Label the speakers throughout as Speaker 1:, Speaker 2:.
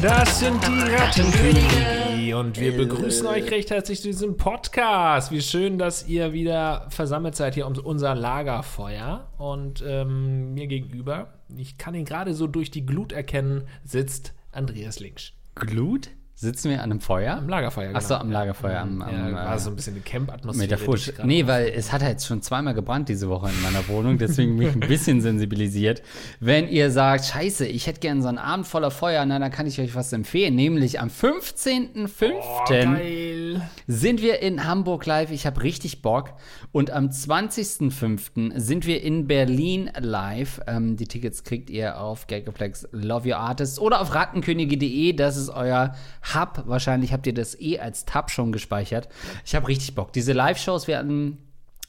Speaker 1: Das sind die Rattenkönige und wir begrüßen euch recht herzlich zu diesem Podcast. Wie schön, dass ihr wieder versammelt seid hier um unser Lagerfeuer. Und ähm, mir gegenüber, ich kann ihn gerade so durch die Glut erkennen, sitzt Andreas Linksch.
Speaker 2: Glut? Sitzen wir an einem Feuer?
Speaker 1: Am Lagerfeuer, genau.
Speaker 2: Ach so, am Lagerfeuer. Am, am,
Speaker 1: ja, war
Speaker 2: äh,
Speaker 1: so ein bisschen eine Camp-Atmosphäre. gerade
Speaker 2: Nee, weil es hat ja jetzt schon zweimal gebrannt diese Woche in meiner Wohnung, deswegen bin ich ein bisschen sensibilisiert. Wenn ihr sagt, scheiße, ich hätte gern so einen Abend voller Feuer, na, dann kann ich euch was empfehlen. Nämlich am 15.05.
Speaker 1: Oh, geil.
Speaker 2: sind wir in Hamburg live. Ich habe richtig Bock. Und am 20.05. sind wir in Berlin live. Ähm, die Tickets kriegt ihr auf Gagaplex Love Your Artists oder auf rattenkönige.de. Das ist euer Hub. Wahrscheinlich habt ihr das eh als Tab schon gespeichert. Ich habe richtig Bock. Diese Live-Shows, wir hatten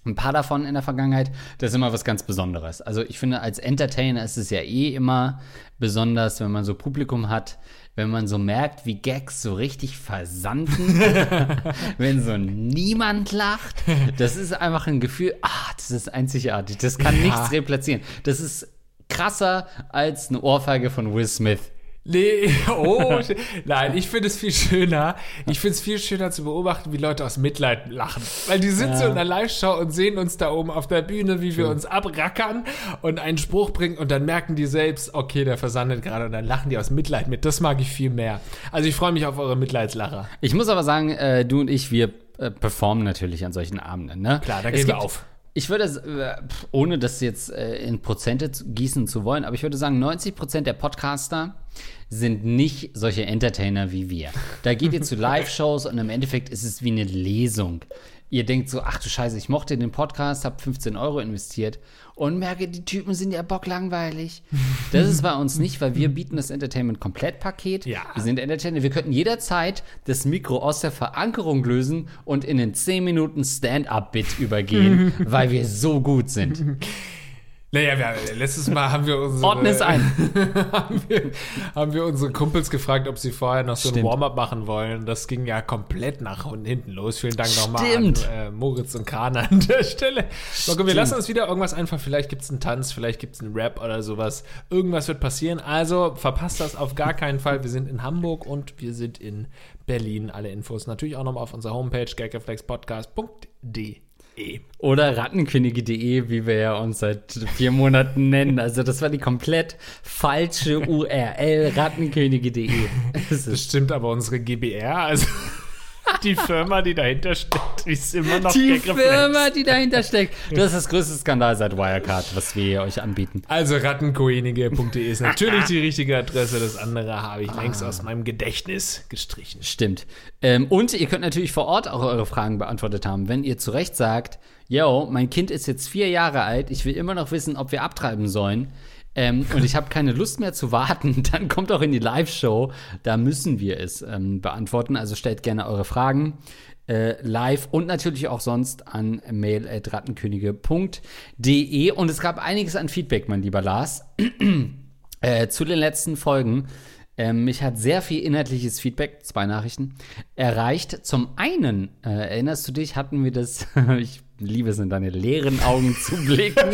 Speaker 2: ein paar davon in der Vergangenheit, das ist immer was ganz Besonderes. Also ich finde, als Entertainer ist es ja eh immer besonders, wenn man so Publikum hat, wenn man so merkt, wie Gags so richtig versanden, wenn so niemand lacht. Das ist einfach ein Gefühl, ah, das ist einzigartig. Das kann nichts replatzieren. Das ist krasser als eine Ohrfeige von Will Smith.
Speaker 1: Nee, oh, nein, ich finde es viel schöner. Ich finde es viel schöner zu beobachten, wie Leute aus Mitleid lachen. Weil die sitzen so in der Live-Show und sehen uns da oben auf der Bühne, wie wir uns abrackern und einen Spruch bringen und dann merken die selbst, okay, der versandet gerade und dann lachen die aus Mitleid mit. Das mag ich viel mehr. Also ich freue mich auf eure Mitleidslacher.
Speaker 2: Ich muss aber sagen, äh, du und ich, wir äh, performen natürlich an solchen Abenden. Ne?
Speaker 1: Klar, da
Speaker 2: Es
Speaker 1: gehen wir
Speaker 2: gibt-
Speaker 1: auf.
Speaker 2: Ich würde, äh, ohne das jetzt äh, in Prozente gießen zu wollen, aber ich würde sagen, 90 Prozent der Podcaster sind nicht solche Entertainer wie wir. Da geht ihr zu Live-Shows und im Endeffekt ist es wie eine Lesung. Ihr denkt so, ach du Scheiße, ich mochte den Podcast, habe 15 Euro investiert und merke, die Typen sind ja bocklangweilig. Das ist bei uns nicht, weil wir bieten das Entertainment-Komplettpaket.
Speaker 1: Ja.
Speaker 2: Wir sind Entertainer. Wir könnten jederzeit das Mikro aus der Verankerung lösen und in den 10 Minuten Stand-Up-Bit übergehen, weil wir so gut sind.
Speaker 1: Naja, wir, letztes Mal haben wir unsere,
Speaker 2: Ordne es ein.
Speaker 1: haben, wir, haben wir unsere Kumpels gefragt, ob sie vorher noch so ein. Warm-up machen wollen. Das ging ja komplett nach hinten los. Vielen Dank nochmal an äh, Moritz und Kana an der Stelle. Marco, wir lassen uns wieder irgendwas einfach. Vielleicht gibt es einen Tanz, vielleicht gibt es einen Rap oder sowas. Irgendwas wird passieren. Also verpasst das auf gar keinen Fall. Wir sind in Hamburg und wir sind in Berlin. Alle Infos natürlich auch nochmal auf unserer Homepage gaggeflexpodcast.de.
Speaker 2: Oder rattenkönige.de, wie wir ja uns seit vier Monaten nennen. Also das war die komplett falsche URL, rattenkönige.de. Es
Speaker 1: Das
Speaker 2: ist
Speaker 1: stimmt aber unsere GBR, also die Firma, die dahinter steckt, ist immer noch
Speaker 2: die. Firma, die dahinter steckt. Das ist das größte Skandal seit Wirecard, was wir euch anbieten.
Speaker 1: Also rattenkoenige.de ist natürlich die richtige Adresse. Das andere habe ich längst aus meinem Gedächtnis gestrichen.
Speaker 2: Stimmt. Ähm, und ihr könnt natürlich vor Ort auch eure Fragen beantwortet haben. Wenn ihr zu Recht sagt, yo, mein Kind ist jetzt vier Jahre alt, ich will immer noch wissen, ob wir abtreiben sollen. Ähm, und ich habe keine Lust mehr zu warten, dann kommt auch in die Live-Show. Da müssen wir es ähm, beantworten. Also stellt gerne eure Fragen äh, live und natürlich auch sonst an mail.rattenkönige.de. Und es gab einiges an Feedback, mein lieber Lars äh, zu den letzten Folgen. Ähm, mich hat sehr viel inhaltliches Feedback, zwei Nachrichten, erreicht. Zum einen, äh, erinnerst du dich, hatten wir das, ich liebe es, in deine leeren Augen zu blicken.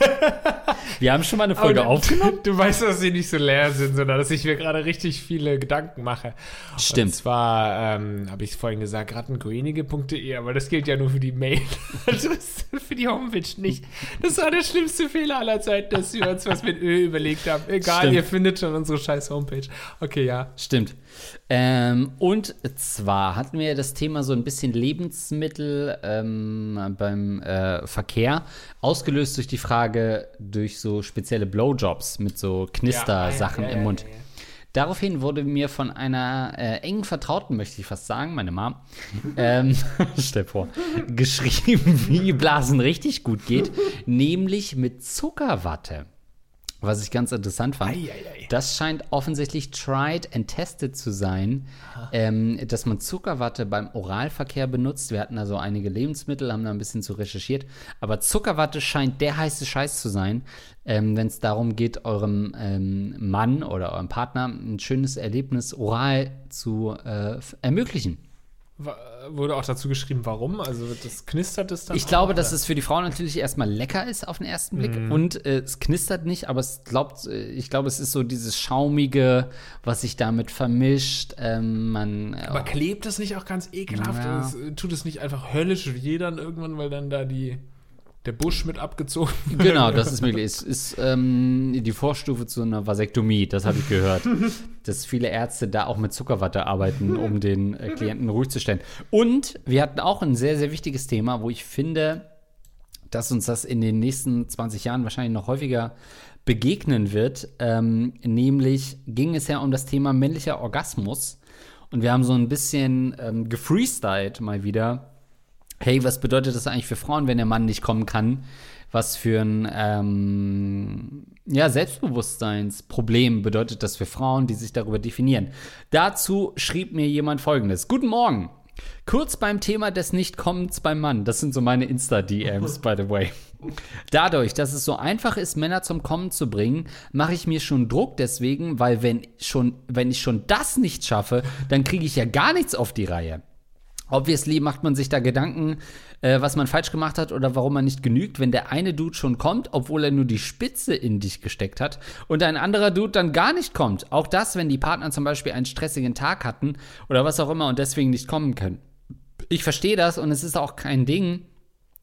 Speaker 2: wir haben schon mal eine Folge
Speaker 1: Aber
Speaker 2: aufgenommen.
Speaker 1: Du, weißt, dass sie nicht so leer sind, sondern dass ich mir gerade richtig viele Gedanken mache.
Speaker 2: Stimmt.
Speaker 1: Und zwar ähm, habe ich vorhin gesagt, rattenkoenige.de, aber das gilt ja nur für die Mail. Also für die Homepage nicht. Das war der schlimmste Fehler aller Zeiten, dass wir uns was mit Ö überlegt haben. Egal,
Speaker 2: Stimmt.
Speaker 1: ihr findet schon unsere scheiß Homepage. Okay, ja.
Speaker 2: Stimmt. Ähm, und zwar hatten wir das Thema so ein bisschen Lebensmittel ähm, beim äh, Verkehr, ausgelöst durch die Frage, durch so spezielle Blowjobs mit so Knister-Sachen
Speaker 1: Ja, ja, ja,
Speaker 2: im Mund. Daraufhin wurde mir von einer äh, engen Vertrauten, möchte ich fast sagen, meine Mom, ähm, stell vor, geschrieben, wie Blasen richtig gut geht, nämlich mit Zuckerwatte. Was ich ganz interessant fand.
Speaker 1: Ei, ei, ei.
Speaker 2: Das scheint offensichtlich tried and tested zu sein, ähm, dass man Zuckerwatte beim Oralverkehr benutzt. Wir hatten also einige Lebensmittel, haben da ein bisschen zu recherchiert. Aber Zuckerwatte scheint der heiße Scheiß zu sein, ähm, wenn es darum geht, eurem ähm, Mann oder eurem Partner ein schönes Erlebnis oral zu äh, ermöglichen.
Speaker 1: Wurde auch dazu geschrieben, warum? Also das knistert es dann?
Speaker 2: Ich glaube, dass
Speaker 1: oder?
Speaker 2: es für die Frau natürlich erstmal lecker ist auf den ersten Blick
Speaker 1: Mhm.
Speaker 2: und äh, es knistert nicht, aber es glaubt, äh, ich glaube, es ist so dieses schaumige, was sich damit vermischt. Ähm, man, äh,
Speaker 1: Aber klebt es nicht auch ganz ekelhaft?
Speaker 2: Ja.
Speaker 1: Es, äh, tut es nicht einfach höllisch weh dann irgendwann, weil dann da die, der Busch mit abgezogen?
Speaker 2: Genau, das ist möglich. Es ist ähm, die Vorstufe zu einer Vasektomie, das habe ich gehört. dass viele Ärzte da auch mit Zuckerwatte arbeiten, um den äh, Klienten ruhig zu stellen. Und wir hatten auch ein sehr, sehr wichtiges Thema, wo ich finde, dass uns das in den nächsten 20 Jahren wahrscheinlich noch häufiger begegnen wird. Ähm, nämlich ging es ja um das Thema männlicher Orgasmus. Und wir haben so ein bisschen ähm, gefreestylt mal wieder hey, was bedeutet das eigentlich für Frauen, wenn der Mann nicht kommen kann? Was für ein ähm, ja, Selbstbewusstseinsproblem bedeutet das für Frauen, die sich darüber definieren? Dazu schrieb mir jemand folgendes: Guten Morgen. Kurz beim Thema des Nichtkommens beim Mann. Das sind so meine Insta-DMs, by the way. Dadurch, dass es so einfach ist, Männer zum Kommen zu bringen, mache ich mir schon Druck deswegen, weil wenn, schon, wenn ich schon das nicht schaffe, dann kriege ich ja gar nichts auf die Reihe. Obviously macht man sich da Gedanken, äh, was man falsch gemacht hat oder warum man nicht genügt, wenn der eine Dude schon kommt, obwohl er nur die Spitze in dich gesteckt hat und ein anderer Dude dann gar nicht kommt. Auch das, wenn die Partner zum Beispiel einen stressigen Tag hatten oder was auch immer und deswegen nicht kommen können. Ich verstehe das und es ist auch kein Ding.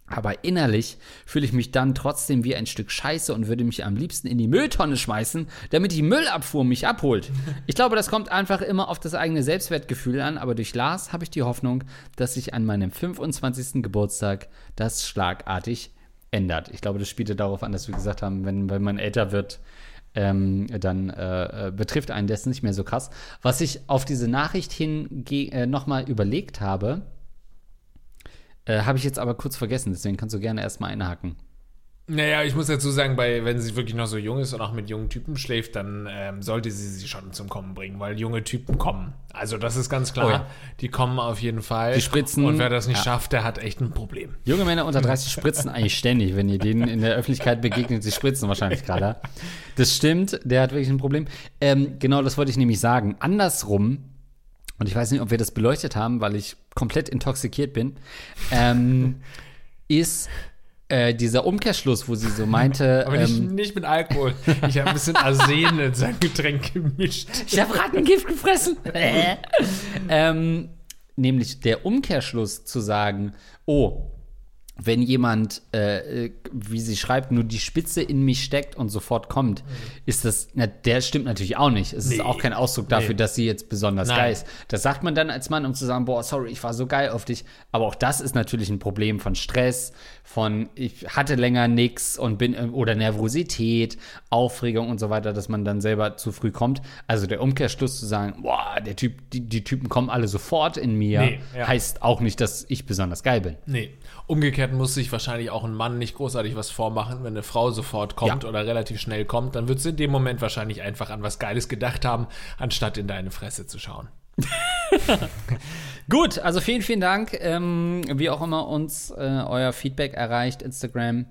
Speaker 2: Aber innerlich fühle ich mich dann trotzdem wie ein Stück Scheiße und würde mich am liebsten in die Mülltonne schmeißen, damit die Müllabfuhr mich abholt. Ich glaube, das kommt einfach immer auf das eigene Selbstwertgefühl an, aber durch Lars habe ich die Hoffnung, dass sich an meinem 25. Geburtstag das schlagartig ändert. Ich glaube, das spielte darauf an, dass wir gesagt haben, wenn, wenn man älter wird, ähm, dann äh, äh, betrifft einen das nicht mehr so krass. Was ich auf diese Nachricht hin äh, nochmal überlegt habe, äh, habe ich jetzt aber kurz vergessen, deswegen kannst du gerne erstmal einhaken.
Speaker 1: Naja, ich muss dazu sagen, bei, wenn sie wirklich noch so jung ist und auch mit jungen Typen schläft, dann ähm, sollte sie sie schon zum Kommen bringen, weil junge Typen kommen. Also das ist ganz klar.
Speaker 2: Oh ja.
Speaker 1: Die kommen auf jeden Fall.
Speaker 2: Die spritzen-
Speaker 1: Und wer das nicht
Speaker 2: ja.
Speaker 1: schafft, der hat echt ein Problem.
Speaker 2: Junge Männer unter 30 spritzen eigentlich ständig, wenn ihr denen in der Öffentlichkeit begegnet. Sie spritzen wahrscheinlich gerade. Das stimmt, der hat wirklich ein Problem. Ähm, genau, das wollte ich nämlich sagen. Andersrum, und ich weiß nicht, ob wir das beleuchtet haben, weil ich komplett intoxikiert bin, ähm, ist äh, dieser Umkehrschluss, wo sie so meinte.
Speaker 1: Aber nicht,
Speaker 2: ähm,
Speaker 1: nicht mit Alkohol. Ich habe ein bisschen Arsen in sein Getränk gemischt.
Speaker 2: Ich habe Rattengift gefressen. ähm, nämlich der Umkehrschluss zu sagen, oh, wenn jemand, äh, äh, wie sie schreibt, nur die Spitze in mich steckt und sofort kommt, ist das, na, der stimmt natürlich auch nicht. Es ist
Speaker 1: Nee.
Speaker 2: auch kein Ausdruck dafür,
Speaker 1: Nee.
Speaker 2: dass sie jetzt besonders
Speaker 1: Nein.
Speaker 2: geil ist. Das sagt man dann als Mann, um zu sagen, boah, sorry, ich war so geil auf dich. Aber auch das ist natürlich ein Problem von Stress, von ich hatte länger nix und bin, äh, oder Nervosität, Aufregung und so weiter, dass man dann selber zu früh kommt. Also der Umkehrschluss zu sagen, boah, der Typ, die, die Typen kommen alle sofort in mir,
Speaker 1: Nee, ja.
Speaker 2: heißt auch nicht, dass ich besonders geil bin.
Speaker 1: Nee. Umgekehrt muss sich wahrscheinlich auch ein Mann nicht großartig was vormachen, wenn eine Frau sofort kommt
Speaker 2: Ja.
Speaker 1: oder relativ schnell kommt, dann wird sie in dem Moment wahrscheinlich einfach an was Geiles gedacht haben, anstatt in deine Fresse zu schauen.
Speaker 2: Gut, also vielen, vielen Dank. Ähm, wie auch immer uns äh, euer Feedback erreicht, Instagram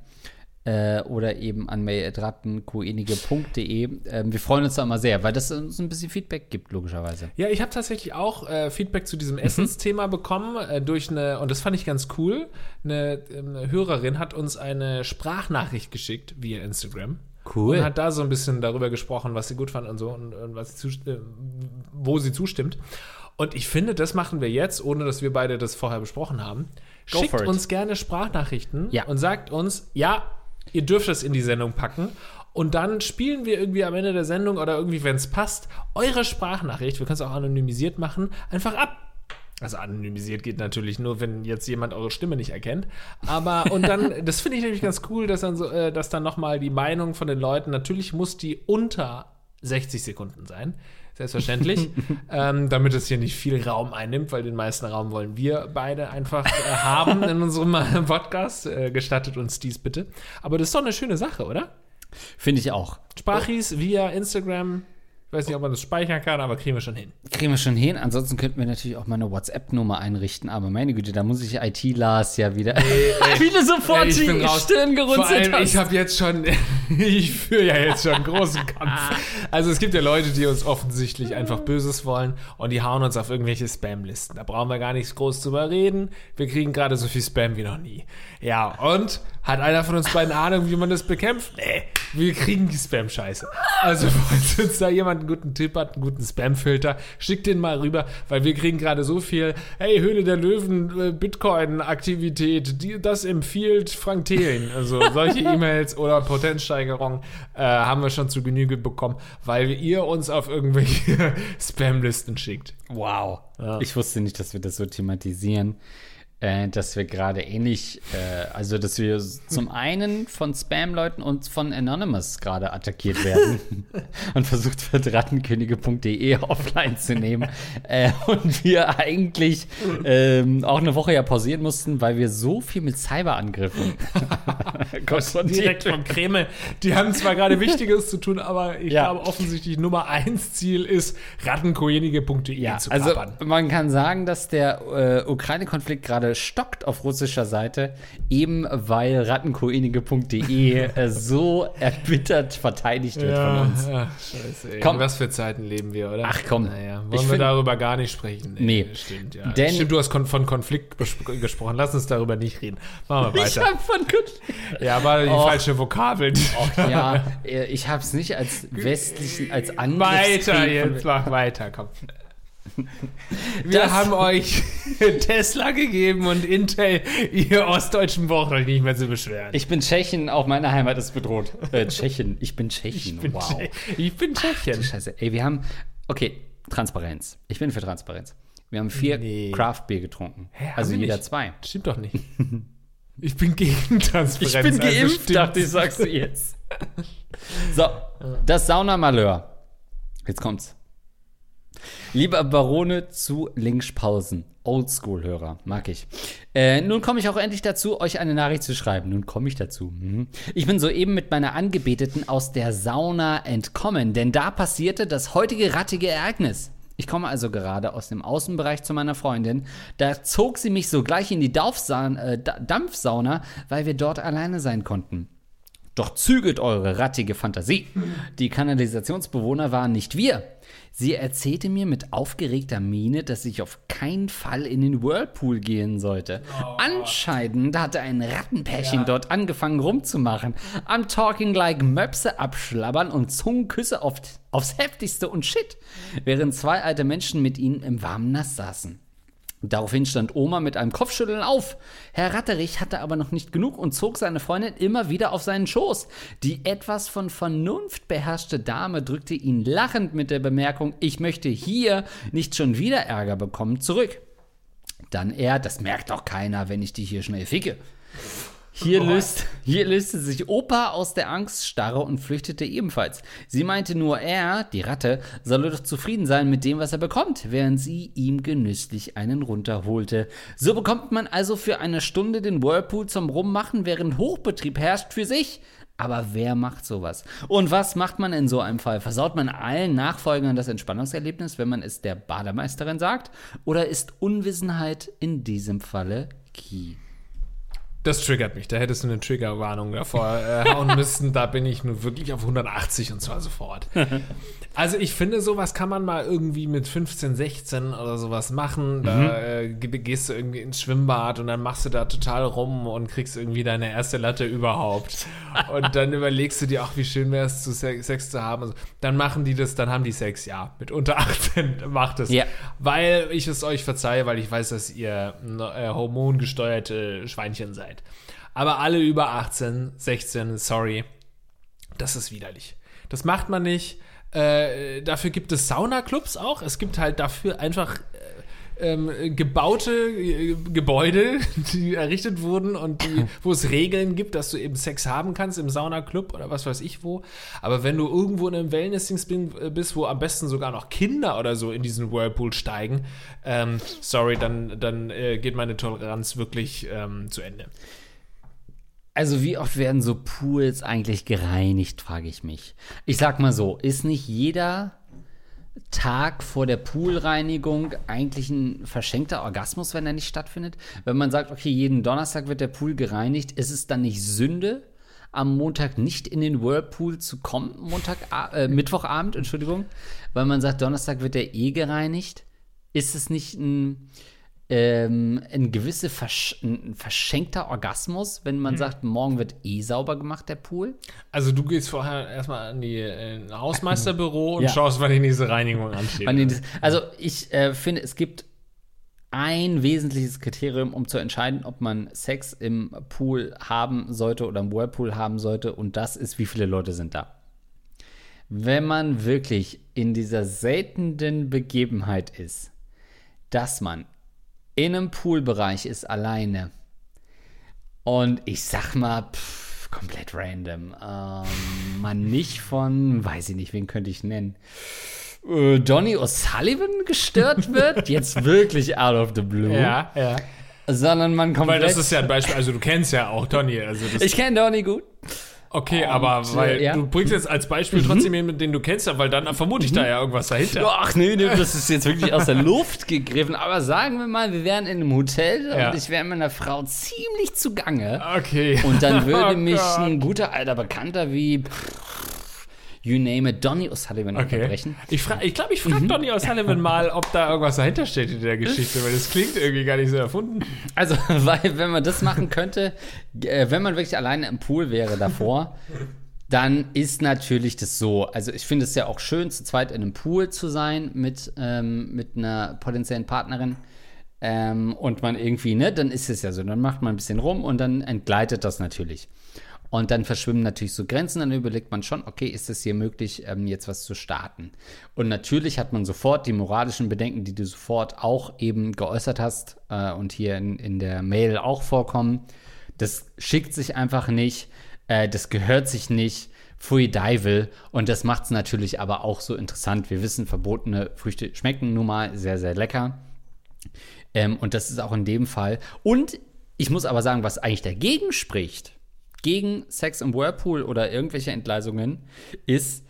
Speaker 2: äh, oder eben an mail.rattenkoenige.de. Ähm, wir freuen uns da immer sehr, weil das uns ein bisschen Feedback gibt, logischerweise.
Speaker 1: Ja, ich habe tatsächlich auch äh, Feedback zu diesem Essensthema bekommen äh, durch eine, und das fand ich ganz cool, eine, ähm, Hörerin hat uns eine Sprachnachricht geschickt via Instagram.
Speaker 2: Cool.
Speaker 1: Und hat da so ein bisschen darüber gesprochen, was sie gut fand und so und, und was sie äh, wo sie zustimmt. Und ich finde, das machen wir jetzt, ohne dass wir beide das vorher besprochen haben.
Speaker 2: Go
Speaker 1: Schickt uns gerne Sprachnachrichten
Speaker 2: Ja.
Speaker 1: und sagt uns, ja, ihr dürft es in die Sendung packen. Und dann spielen wir irgendwie am Ende der Sendung oder irgendwie, wenn es passt, eure Sprachnachricht, wir können es auch anonymisiert machen, einfach ab. Also anonymisiert geht natürlich nur, wenn jetzt jemand eure Stimme nicht erkennt. Aber und dann, das finde ich nämlich ganz cool, dass dann so, äh, dass dann nochmal die Meinung von den Leuten, natürlich muss die unter 60 Sekunden sein. Selbstverständlich. ähm, damit es hier nicht viel Raum einnimmt, weil den meisten Raum wollen wir beide einfach äh, haben in unserem äh, Podcast. Äh, gestattet uns dies bitte. Aber das ist doch eine schöne Sache, oder?
Speaker 2: Finde ich auch.
Speaker 1: Sprachis via Instagram. Ich weiß nicht, ob man das speichern kann, aber kriegen wir schon hin.
Speaker 2: Kriegen wir schon hin. Ansonsten könnten wir natürlich auch mal eine WhatsApp-Nummer einrichten. Aber meine Güte, da muss ich IT Lars ja wieder.
Speaker 1: ey.
Speaker 2: wieder sofort
Speaker 1: Ey, ich bin raus.
Speaker 2: Stirn
Speaker 1: Vor
Speaker 2: gerunzelt
Speaker 1: allem,
Speaker 2: hast.
Speaker 1: ich habe jetzt schon, Ich führe ja jetzt schon einen großen Kampf. Also es gibt ja Leute, die uns offensichtlich einfach Böses wollen und die hauen uns auf irgendwelche Spam-Listen. Da brauchen wir gar nichts groß drüber reden. Wir kriegen gerade so viel Spam wie noch nie. Ja, und hat einer von uns beiden Ahnung, wie man das bekämpft? Nee, wir kriegen die Spam-Scheiße. Also, falls uns da jemand einen guten Tipp hat, einen guten Spam-Filter, schickt den mal rüber, weil wir kriegen gerade so viel, hey, Höhle der Löwen, äh, Bitcoin-Aktivität, das empfiehlt Frank Thelen. Also solche E-Mails oder Potenzsteigerung äh, haben wir schon zu Genüge bekommen, weil ihr uns auf irgendwelche Spam-Listen schickt.
Speaker 2: Wow. Ich wusste nicht, dass wir das so thematisieren. Äh, dass wir gerade ähnlich, äh, also dass wir zum einen von Spam-Leuten und von Anonymous gerade attackiert werden und versucht wird, rattenkönige.de offline zu nehmen. Äh, und wir eigentlich ähm, auch eine Woche ja pausieren mussten, weil wir so viel mit Cyberangriffen
Speaker 1: Direkt vom Kreml. Die haben zwar gerade Wichtiges zu tun, aber ich
Speaker 2: Ja.
Speaker 1: glaube offensichtlich Nummer eins Ziel ist, rattenkojenige.de
Speaker 2: Ja,
Speaker 1: zu
Speaker 2: also
Speaker 1: kappern.
Speaker 2: man kann sagen, dass der äh, Ukraine-Konflikt gerade stockt auf russischer Seite, eben weil rattenkoenige.de äh, so erbittert verteidigt wird von uns.
Speaker 1: ja, scheiße. Ey.
Speaker 2: Komm.
Speaker 1: Was für Zeiten leben wir, oder?
Speaker 2: Ach, komm.
Speaker 1: Naja, wollen
Speaker 2: Ich
Speaker 1: wir
Speaker 2: find-
Speaker 1: darüber gar nicht sprechen?
Speaker 2: Nee.
Speaker 1: Stimmt, ja.
Speaker 2: Denn-
Speaker 1: stimmt, du hast kon von Konflikt gesprochen. Lass uns darüber nicht reden. Machen wir
Speaker 2: Ich
Speaker 1: weiter.
Speaker 2: hab von
Speaker 1: ja, war die
Speaker 2: Och.
Speaker 1: falsche Vokabel.
Speaker 2: Ja, äh, ich habe es nicht als westlichen, als
Speaker 1: Weiter
Speaker 2: Angriffskrieg
Speaker 1: jetzt,
Speaker 2: von-
Speaker 1: mach weiter, komm. Wir
Speaker 2: Das-
Speaker 1: haben euch Tesla gegeben und Intel, ihr Ostdeutschen braucht euch nicht mehr zu beschweren.
Speaker 2: Ich bin Tschechien, auch meine Heimat ist bedroht. Äh, Tschechien, ich bin Tschechien.
Speaker 1: Ich bin,
Speaker 2: wow.
Speaker 1: Tsche- ich bin Tschechien.
Speaker 2: Scheiße. Ey, wir haben. Okay, Transparenz. Ich bin für Transparenz. Wir haben vier
Speaker 1: Nee.
Speaker 2: Craft-Bier getrunken.
Speaker 1: Hä,
Speaker 2: also jeder
Speaker 1: nicht?
Speaker 2: zwei.
Speaker 1: Stimmt doch nicht. Ich bin gegen Transparenz.
Speaker 2: Ich bin
Speaker 1: also
Speaker 2: geimpft,
Speaker 1: stimmt.
Speaker 2: dachte ich, sagst du jetzt. So, das Saunamalheur. Jetzt kommt's. Lieber Barone zu Linkspausen. Oldschool-Hörer, mag ich. Äh, nun komme ich auch endlich dazu, euch eine Nachricht zu schreiben. Nun komme ich dazu. Mhm. Ich bin soeben mit meiner Angebeteten aus der Sauna entkommen, denn da passierte das heutige rattige Ereignis. Ich komme also gerade aus dem Außenbereich zu meiner Freundin. Da zog sie mich sogleich in die äh, Da- Dampfsauna, weil wir dort alleine sein konnten. Doch zügelt eure rattige Fantasie. Die Kanalisationsbewohner waren nicht wir. Sie erzählte mir mit aufgeregter Miene, dass ich auf keinen Fall in den Whirlpool gehen sollte. Anscheinend hatte ein Rattenpärchen dort angefangen rumzumachen. Am Talking like Möpse abschlabbern und Zungenküsse auf, aufs heftigste und shit. Während zwei alte Menschen mit ihnen im warmen Nass saßen. Daraufhin stand Oma mit einem Kopfschütteln auf. Herr Ratterich hatte aber noch nicht genug und zog seine Freundin immer wieder auf seinen Schoß. Die etwas von Vernunft beherrschte Dame drückte ihn lachend mit der Bemerkung, ich möchte hier nicht schon wieder Ärger bekommen, zurück. Dann er, das merkt doch keiner, wenn ich die hier schnell ficke. Hier, löst, hier löste sich Opa aus der Angststarre und flüchtete ebenfalls. Sie meinte nur, er, die Ratte, solle doch zufrieden sein mit dem, was er bekommt, während sie ihm genüsslich einen runterholte. So bekommt man also für eine Stunde den Whirlpool zum Rummachen, während Hochbetrieb herrscht für sich. Aber wer macht sowas? Und was macht man in so einem Fall? Versaut man allen Nachfolgern das Entspannungserlebnis, wenn man es der Bademeisterin sagt? Oder ist Unwissenheit in diesem Falle key?
Speaker 1: Das triggert mich. Da hättest du eine Triggerwarnung davor äh, hauen müssen. Da bin ich nur wirklich auf 180 und zwar sofort. Also ich finde, sowas kann man mal irgendwie mit 15, 16 oder sowas machen. Da äh, ge- gehst du irgendwie ins Schwimmbad und dann machst du da total rum und kriegst irgendwie deine erste Latte überhaupt. Und dann überlegst du dir auch, wie schön wäre es, zu Sex, zu haben. Also, dann machen die das, dann haben die Sex, ja. Mit unter 18 macht es.
Speaker 2: Ja.
Speaker 1: Weil ich es euch verzeihe, weil ich weiß, dass ihr äh, hormongesteuerte Schweinchen seid. Aber alle über 18, 16, sorry, das ist widerlich. Das macht man nicht. Äh, dafür gibt es Saunaclubs auch. Es gibt halt dafür einfach ähm, gebaute äh, Gebäude, die errichtet wurden und die, wo es Regeln gibt, dass du eben Sex haben kannst im Saunaclub oder was weiß ich wo. Aber wenn du irgendwo in einem Wellness-Dings äh, bist, wo am besten sogar noch Kinder oder so in diesen Whirlpool steigen, ähm, sorry, dann, dann äh, geht meine Toleranz wirklich ähm, zu Ende.
Speaker 2: Also wie oft werden so Pools eigentlich gereinigt, frage ich mich. Ich sag mal so, ist nicht jeder Tag vor der Poolreinigung eigentlich ein verschenkter Orgasmus, wenn er nicht stattfindet? Wenn man sagt, okay, jeden Donnerstag wird der Pool gereinigt, ist es dann nicht Sünde, am Montag nicht in den Whirlpool zu kommen, Montag, äh, Mittwochabend, Entschuldigung, weil man sagt, Donnerstag wird der eh gereinigt? Ist es nicht ein, ähm, ein gewisser versch ein verschenkter Orgasmus, wenn man sagt, morgen wird eh sauber gemacht, der Pool?
Speaker 1: Also du gehst vorher erstmal an die äh, Hausmeisterbüro und
Speaker 2: Ja.
Speaker 1: schaust, wann die nächste Reinigung ansteht.
Speaker 2: Also ich äh, finde, es gibt ein wesentliches Kriterium, um zu entscheiden, ob man Sex im Pool haben sollte oder im Whirlpool haben sollte, und das ist, wie viele Leute sind da. Wenn man wirklich in dieser seltenen Begebenheit ist, dass man in einem Poolbereich ist alleine und ich sag mal, pff, komplett random, ähm, man nicht von, weiß ich nicht, wen könnte ich nennen, äh, Donny O'Sullivan gestört wird, jetzt wirklich out of the blue,
Speaker 1: ja, ja.
Speaker 2: sondern man komplett.
Speaker 1: Weil das ist ja ein Beispiel, also du kennst ja auch Donny. Also
Speaker 2: ich kenne Donny gut.
Speaker 1: Okay, aber
Speaker 2: äh,
Speaker 1: weil
Speaker 2: ja. Mhm.
Speaker 1: du bringst jetzt als Beispiel trotzdem jemanden, den du kennst, weil dann vermute ich da ja irgendwas dahinter.
Speaker 2: Ach nee, nee, das ist jetzt wirklich aus der Luft gegriffen. Aber sagen wir mal, wir wären in einem Hotel
Speaker 1: Ja.
Speaker 2: und ich wäre mit einer Frau ziemlich zugange.
Speaker 1: Okay.
Speaker 2: Und dann würde
Speaker 1: Oh
Speaker 2: mich
Speaker 1: Gott.
Speaker 2: ein guter alter Bekannter wie You name it, Donny O'Sullivan
Speaker 1: Okay.
Speaker 2: unterbrechen.
Speaker 1: Ich glaube, ich, glaub, ich frage
Speaker 2: Mhm.
Speaker 1: Donny O'Sullivan mal, ob da irgendwas dahinter steht in der Geschichte, weil das klingt irgendwie gar nicht so erfunden.
Speaker 2: Also, weil, wenn man das machen könnte, äh, wenn man wirklich alleine im Pool wäre davor, dann ist natürlich das so. Also, ich finde es ja auch schön, zu zweit in einem Pool zu sein mit, ähm, mit einer potenziellen Partnerin. Ähm, und man irgendwie, ne, dann ist es ja so. Dann macht man ein bisschen rum und dann entgleitet das natürlich. Und dann verschwimmen natürlich so Grenzen, dann überlegt man schon, okay, ist es hier möglich, ähm, jetzt was zu starten? Und natürlich hat man sofort die moralischen Bedenken, die du sofort auch eben geäußert hast äh, und hier in, in der Mail auch vorkommen. Das schickt sich einfach nicht, äh, das gehört sich nicht. Pfui Deivel. Und das macht es natürlich aber auch so interessant. Wir wissen, verbotene Früchte schmecken nun mal sehr, sehr lecker. Ähm, und das ist auch in dem Fall. Und ich muss aber sagen, was eigentlich dagegen spricht, gegen Sex im Whirlpool oder irgendwelche Entgleisungen, ist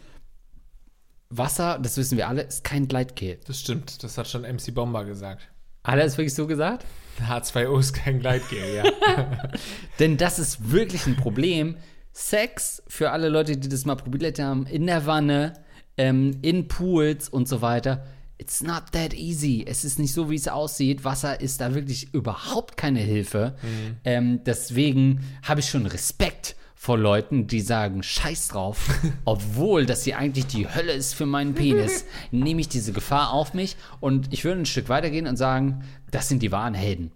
Speaker 2: Wasser, das wissen wir alle, ist kein Gleitgel.
Speaker 1: Das stimmt, das hat schon MC Bomber gesagt.
Speaker 2: Hat er es wirklich so gesagt?
Speaker 1: H2O ist kein Gleitgel, ja.
Speaker 2: Denn das ist wirklich ein Problem. Sex, für alle Leute, die das mal probiert haben, in der Wanne, ähm, in Pools und so weiter, it's not that easy. Es ist nicht so, wie es aussieht. Wasser ist da wirklich überhaupt keine Hilfe. Ähm, deswegen habe ich schon Respekt vor Leuten, die sagen, scheiß drauf, obwohl das hier eigentlich die Hölle ist für meinen Penis, nehme ich diese Gefahr auf mich und ich würde ein Stück weitergehen und sagen, das sind die wahren Helden.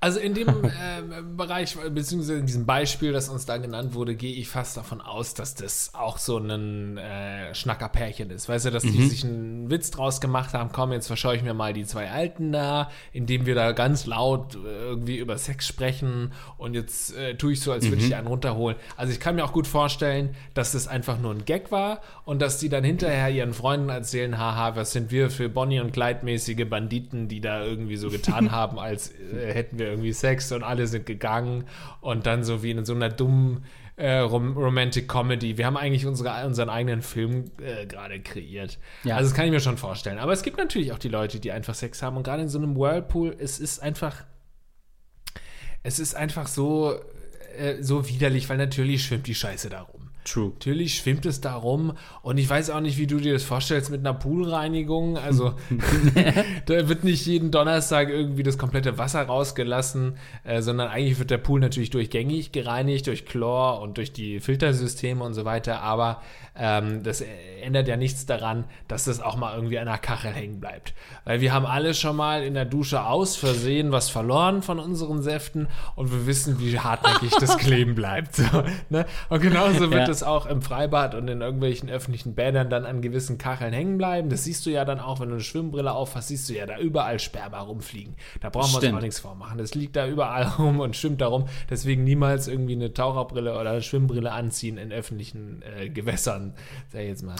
Speaker 1: Also in dem ähm, Bereich, beziehungsweise in diesem Beispiel, das uns da genannt wurde, gehe ich fast davon aus, dass das auch so ein äh, Schnackerpärchen ist. Weißt du, dass die sich einen Witz draus gemacht haben, komm, jetzt verschaue ich mir mal die zwei Alten da, indem wir da ganz laut äh, irgendwie über Sex sprechen und jetzt äh, tue ich so, als würde ich einen runterholen. Also ich kann mir auch gut vorstellen, dass das einfach nur ein Gag war und dass die dann hinterher ihren Freunden erzählen, haha, was sind wir für Bonnie und Clyde mäßige Banditen, die da irgendwie so getan haben, als äh, hätten wir irgendwie Sex und alle sind gegangen und dann so wie in so einer dummen äh, Rom Romantic Comedy. Wir haben eigentlich unsere, unseren eigenen Film äh, gerade kreiert.
Speaker 2: Ja.
Speaker 1: Also das kann ich mir schon vorstellen. Aber es gibt natürlich auch die Leute, die einfach Sex haben und gerade in so einem Whirlpool, es ist einfach es ist einfach so, äh, so widerlich, weil natürlich schwimmt die Scheiße da rum.
Speaker 2: True.
Speaker 1: Natürlich schwimmt es da rum und ich weiß auch nicht, wie du dir das vorstellst mit einer Poolreinigung. Also da wird nicht jeden Donnerstag irgendwie das komplette Wasser rausgelassen, äh, sondern eigentlich wird der Pool natürlich durchgängig gereinigt durch Chlor und durch die Filtersysteme und so weiter. Aber ähm, das ändert ja nichts daran, dass das auch mal irgendwie an der Kachel hängen bleibt. Weil wir haben alle schon mal in der Dusche aus Versehen was verloren von unseren Säften und wir wissen, wie hartnäckig das kleben bleibt. So, ne? Und genauso wird
Speaker 2: Ja.
Speaker 1: Es auch im Freibad und in irgendwelchen öffentlichen Bädern dann an gewissen Kacheln hängen bleiben. Das siehst du ja dann auch, wenn du eine Schwimmbrille aufhast, siehst du ja da überall Sperma rumfliegen. Da brauchen wir uns auch nichts vormachen. Das liegt da überall rum und schwimmt da rum. Deswegen niemals irgendwie eine Taucherbrille oder eine Schwimmbrille anziehen in öffentlichen äh, Gewässern, sag ich jetzt mal.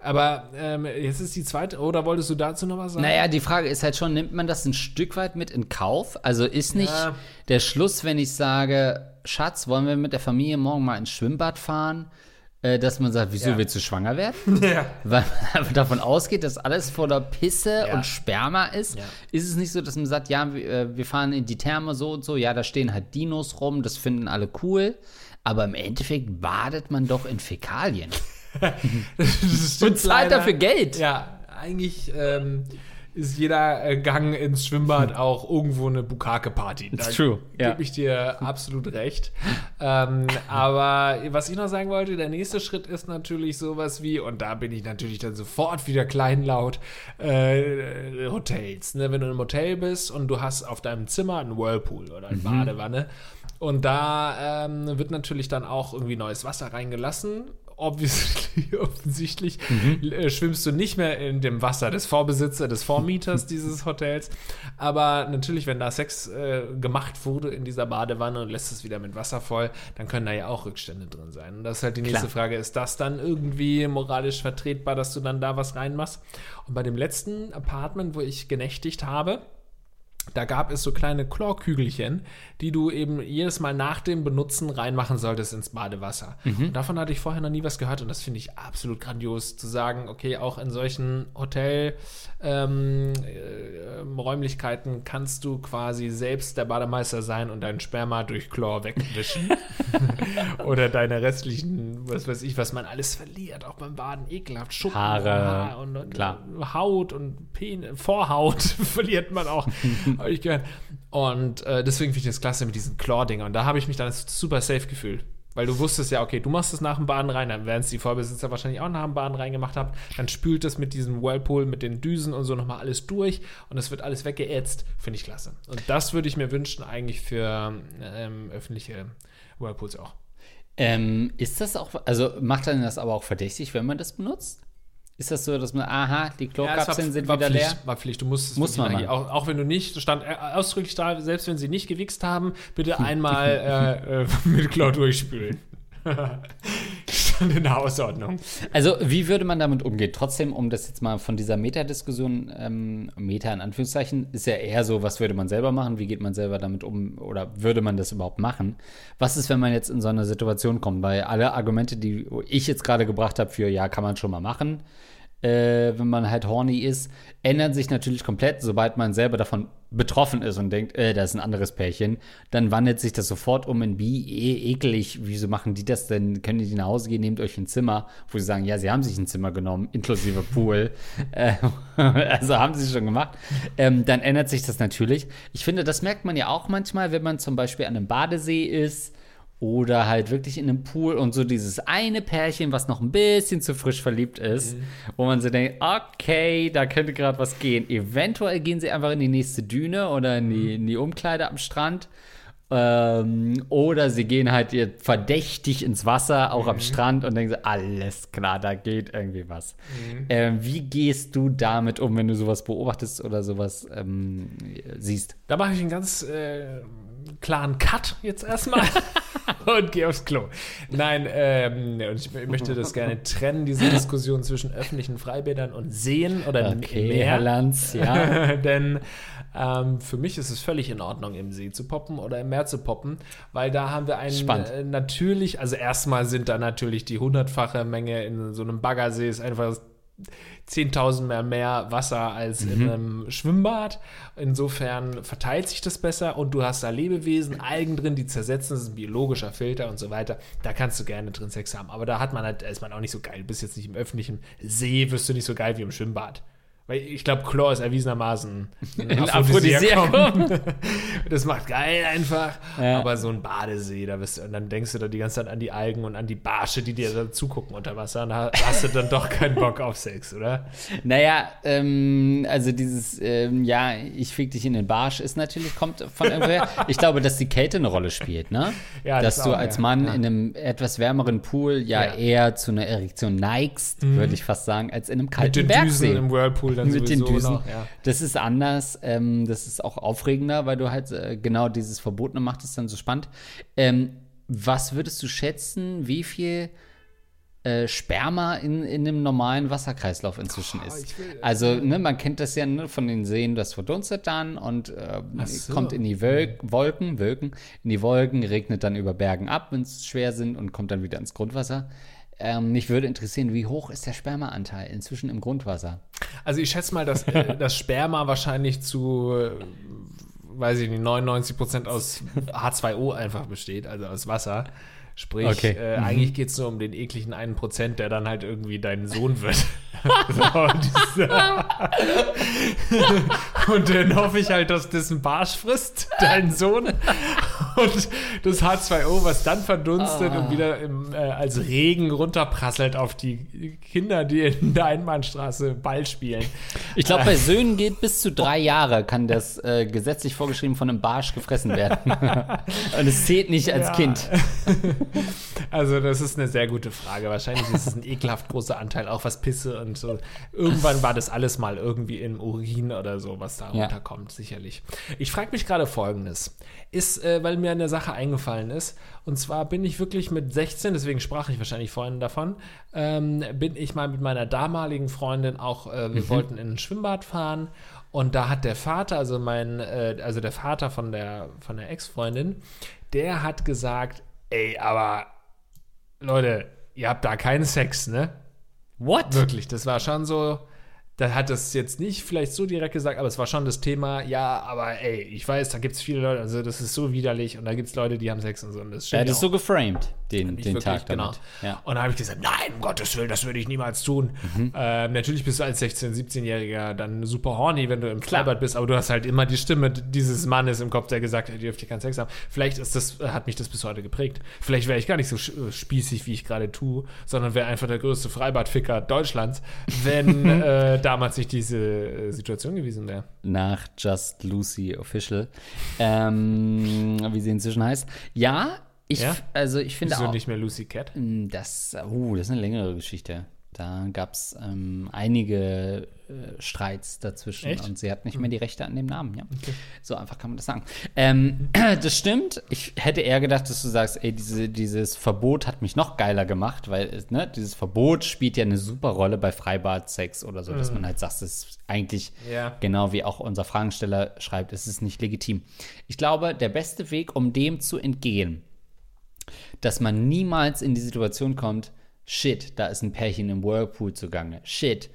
Speaker 1: Aber ähm, jetzt ist die zweite, oder wolltest du dazu noch was sagen?
Speaker 2: Naja, die Frage ist halt schon, nimmt man das ein Stück weit mit in Kauf? Also ist nicht
Speaker 1: Ja.
Speaker 2: der Schluss, wenn ich sage, Schatz, wollen wir mit der Familie morgen mal ins Schwimmbad fahren? äh, dass man sagt, wieso
Speaker 1: Ja.
Speaker 2: willst du schwanger werden?
Speaker 1: Ja.
Speaker 2: Weil man davon ausgeht, dass alles voller Pisse
Speaker 1: Ja.
Speaker 2: und Sperma ist. Ist es nicht so, dass man sagt, ja, äh, wir fahren in die Therme so und so, ja, da stehen halt Dinos rum, das finden alle cool. Aber im Endeffekt badet man doch in Fäkalien.
Speaker 1: Das
Speaker 2: Und zahlt dafür Geld.
Speaker 1: Ja, eigentlich ähm, ist jeder äh, Gang ins Schwimmbad auch irgendwo eine Bukake-Party. Da
Speaker 2: It's true, ja.
Speaker 1: gebe ich dir absolut recht. ähm, aber was ich noch sagen wollte, der nächste Schritt ist natürlich sowas wie, und da bin ich natürlich dann sofort wieder kleinlaut, äh, Hotels. Ne? Wenn du im Hotel bist und du hast auf deinem Zimmer einen Whirlpool oder eine Badewanne und da ähm, wird natürlich dann auch irgendwie neues Wasser reingelassen. Obviously, offensichtlich äh, schwimmst du nicht mehr in dem Wasser des Vorbesitzer, des Vormieters dieses Hotels. Aber natürlich, wenn da Sex äh, gemacht wurde in dieser Badewanne und lässt es wieder mit Wasser voll, dann können da ja auch Rückstände drin sein. Und das ist halt die nächste
Speaker 2: Klar.
Speaker 1: Frage, ist das dann irgendwie moralisch vertretbar, dass du dann da was reinmachst? Und bei dem letzten Apartment, wo ich genächtigt habe, da gab es so kleine Chlorkügelchen, die du eben jedes Mal nach dem Benutzen reinmachen solltest ins Badewasser. Und davon hatte ich vorher noch nie was gehört und das finde ich absolut grandios zu sagen, okay, auch in solchen Hotel ähm, äh, kannst du quasi selbst der Bademeister sein und deinen Sperma durch Chlor wegwischen. Oder deine restlichen, was weiß ich, was man alles verliert, auch beim Baden, ekelhaft, Schuppen,
Speaker 2: Haare,
Speaker 1: Haar und, und
Speaker 2: klar.
Speaker 1: Haut und Pen Vorhaut verliert man auch. Hab ich gehört. Und äh, deswegen finde ich das klasse mit diesen Claw-Dingern. Und da habe ich mich dann super safe gefühlt. Weil du wusstest ja, okay, du machst es nach dem Baden rein, dann werden es die Vorbesitzer wahrscheinlich auch nach dem Baden reingemacht haben. Dann spült es mit diesem Whirlpool, mit den Düsen und so nochmal alles durch und es wird alles weggeätzt. Finde ich klasse. Und das würde ich mir wünschen, eigentlich für ähm, öffentliche Whirlpools auch.
Speaker 2: Ähm, ist das auch, also macht dann das aber auch verdächtig, wenn man das benutzt? Ist das so, dass man, aha, die
Speaker 1: Ja,
Speaker 2: Klokapseln
Speaker 1: war,
Speaker 2: sind
Speaker 1: war
Speaker 2: wieder
Speaker 1: Pflicht,
Speaker 2: leer?
Speaker 1: War Pflicht, du musst es
Speaker 2: Muss man
Speaker 1: auch, auch wenn du nicht, stand äh, ausdrücklich da, selbst wenn sie nicht gewichst haben, bitte einmal äh, äh, mit Chlor durchspülen. der Hausordnung.
Speaker 2: Also, wie würde man damit umgehen? Trotzdem, um das jetzt mal von dieser Meta-Diskussion, ähm, Meta in Anführungszeichen, ist ja eher so, was würde man selber machen? Wie geht man selber damit um? Oder würde man das überhaupt machen? Was ist, wenn man jetzt in so eine Situation kommt? Weil alle Argumente, die ich jetzt gerade gebracht habe, für ja, kann man schon mal machen, äh, wenn man halt horny ist, ändern sich natürlich komplett, sobald man selber davon betroffen ist und denkt, äh, da ist ein anderes Pärchen, dann wandelt sich das sofort um in wie eh, ekelig, wieso machen die das denn? Können die nach Hause gehen, nehmt euch ein Zimmer, wo sie sagen, ja, sie haben sich ein Zimmer genommen, inklusive Pool. äh, also haben sie schon gemacht. Ähm, dann ändert sich das natürlich. Ich finde, das merkt man ja auch manchmal, wenn man zum Beispiel an einem Badesee ist oder halt wirklich in einem Pool und so dieses eine Pärchen, was noch ein bisschen zu frisch verliebt ist, wo man so denkt, okay, da könnte gerade was gehen. Eventuell gehen sie einfach in die nächste Düne oder in die, in die Umkleide am Strand. Ähm, oder sie gehen halt ihr verdächtig ins Wasser, auch am Strand und denken so, alles klar, da geht irgendwie was. Ähm, wie gehst du damit um, wenn du sowas beobachtest oder sowas ähm, siehst?
Speaker 1: Da mache ich einen ganz äh, klaren Cut jetzt erstmal und gehe aufs Klo. Nein, ähm, und ich möchte das gerne trennen, diese Diskussion zwischen öffentlichen Freibädern und Seen oder
Speaker 2: Okay,
Speaker 1: Meer.
Speaker 2: Herr Lanz, ja.
Speaker 1: Denn ähm, für mich ist es völlig in Ordnung, im See zu poppen oder im Meer zu poppen, weil da haben wir einen äh, natürlich, also erstmal sind da natürlich die hundertfache Menge in so einem Baggersee ist einfach 10.000 mehr mehr Wasser als in
Speaker 2: Mhm.
Speaker 1: einem Schwimmbad. Insofern verteilt sich das besser und du hast da Lebewesen, Algen drin, die zersetzen, das ist ein biologischer Filter und so weiter. Da kannst du gerne drin Sex haben. Aber da hat man halt, da ist man auch nicht so geil. Du bist jetzt nicht im öffentlichen See, wirst du nicht so geil wie im Schwimmbad. Weil ich glaube, Chlor ist erwiesenermaßen ein Aphrodisiakum. Das macht geil einfach.
Speaker 2: Ja.
Speaker 1: Aber so ein Badesee, da bist du, und dann denkst du da die ganze Zeit an die Algen und an die Barsche, die dir da zugucken unter Wasser. Und da hast du dann doch keinen Bock auf Sex, oder?
Speaker 2: Naja, ähm, also dieses, ähm, ja, ich fick dich in den Barsch ist natürlich, kommt von irgendwoher. ich glaube, dass die Kälte eine Rolle spielt, ne?
Speaker 1: Ja,
Speaker 2: dass
Speaker 1: das
Speaker 2: du
Speaker 1: auch,
Speaker 2: als. Mann
Speaker 1: Ja.
Speaker 2: in einem etwas wärmeren Pool ja.
Speaker 1: Mhm.
Speaker 2: eher zu einer Erektion neigst, würde ich fast sagen, als in einem kalten
Speaker 1: Mit den
Speaker 2: Bergsee.
Speaker 1: Düsen im Whirlpool dann
Speaker 2: mit den Düsen.
Speaker 1: noch. Ja.
Speaker 2: Das ist anders, ähm, das ist auch aufregender, weil du halt äh, genau dieses Verbotene macht es dann so spannend. Ähm, was würdest du schätzen, wie viel äh, Sperma in, in einem normalen Wasserkreislauf inzwischen ist?
Speaker 1: ich will-
Speaker 2: also, ne, man kennt das ja ne, von den Seen, das verdunstet dann und äh,
Speaker 1: so.
Speaker 2: kommt in die Wölk Wolken, Wolken, in die Wolken, regnet dann über Bergen ab, wenn es schwer sind und kommt dann wieder ins Grundwasser. Ähm, mich würde interessieren, wie hoch ist der Spermaanteil inzwischen im Grundwasser?
Speaker 1: Also ich schätze mal, dass äh, das Sperma wahrscheinlich zu, äh, weiß ich nicht, 99 Prozent aus H2O einfach besteht, also aus Wasser. Sprich,
Speaker 2: Okay.
Speaker 1: äh,
Speaker 2: Mhm.
Speaker 1: eigentlich geht es nur um den ekligen einen Prozent, der dann halt irgendwie dein Sohn wird. so, und, dann hoffe ich halt, dass das ein Barsch frisst, dein Sohn. Und das H2O, was dann verdunstet
Speaker 2: Ah.
Speaker 1: und wieder im, äh, als Regen runterprasselt auf die Kinder, die in der Einbahnstraße Ball spielen.
Speaker 2: Ich glaube, bei Söhnen geht bis zu drei Jahre, kann das äh, gesetzlich vorgeschrieben von einem Barsch gefressen werden. Und es zählt nicht als
Speaker 1: Ja.
Speaker 2: Kind.
Speaker 1: Also, das ist eine sehr gute Frage. Wahrscheinlich ist es ein ekelhaft großer Anteil, auch was Pisse und so. Irgendwann war das alles mal irgendwie im Urin oder so, was da
Speaker 2: Ja.
Speaker 1: runterkommt, sicherlich. Ich frage mich gerade Folgendes. Ist, äh, weil mir eine Sache eingefallen ist, und zwar bin ich wirklich mit 16, deswegen sprach ich wahrscheinlich vorhin davon, ähm, bin ich mal mit meiner damaligen Freundin auch, äh, wir wollten in ein Schwimmbad fahren und da hat der Vater, also mein, äh, also der Vater von der, von der Ex-Freundin, der hat gesagt, ey, aber Leute, ihr habt da keinen Sex, ne?
Speaker 2: What?
Speaker 1: Wirklich, das war schon so. Da hat es jetzt nicht vielleicht so direkt gesagt, aber es war schon das Thema, ja, aber ey, ich weiß, da gibt es viele Leute, also das ist so widerlich und da gibt es Leute, die haben Sex und so. Und das
Speaker 2: Er hat es so geframed, den, den
Speaker 1: wirklich,
Speaker 2: Tag
Speaker 1: genau.
Speaker 2: damit. Ja.
Speaker 1: Und da habe ich gesagt, nein, um Gottes Willen, das würde ich niemals tun.
Speaker 2: Mhm.
Speaker 1: Ähm, natürlich bist du als 16-, 17-Jähriger dann super horny, wenn du im Freibad bist, aber du hast halt immer die Stimme dieses Mannes im Kopf, der gesagt hat, ihr dürft hier keinen Sex haben. Vielleicht ist das, hat mich das bis heute geprägt. Vielleicht wäre ich gar nicht so äh, spießig, wie ich gerade tue, sondern wäre einfach der größte Freibadficker Deutschlands, wenn äh, damals nicht diese äh, Situation gewesen wäre.
Speaker 2: Nach Just Lucy Official, ähm, wie sie inzwischen heißt. Ja, ich,
Speaker 1: Ja?
Speaker 2: also ich finde
Speaker 1: Wieso
Speaker 2: auch,
Speaker 1: nicht mehr Lucy Cat?
Speaker 2: das, uh, das ist eine längere Geschichte. Da gab es ähm, einige äh, Streits dazwischen
Speaker 1: Echt?
Speaker 2: und sie hat nicht mehr die Rechte an dem Namen. Ja. So einfach kann man das sagen. Ähm, das stimmt. Ich hätte eher gedacht, dass du sagst, ey, diese, dieses Verbot hat mich noch geiler gemacht, weil es, ne, dieses Verbot spielt ja eine super Rolle bei Freibad-Sex oder so, dass man halt sagt, es ist eigentlich
Speaker 1: Ja.
Speaker 2: genau wie auch unser Fragensteller schreibt, es ist nicht legitim. Ich glaube, der beste Weg, um dem zu entgehen, dass man niemals in die Situation kommt, shit, da ist ein Pärchen im Whirlpool zugange, shit,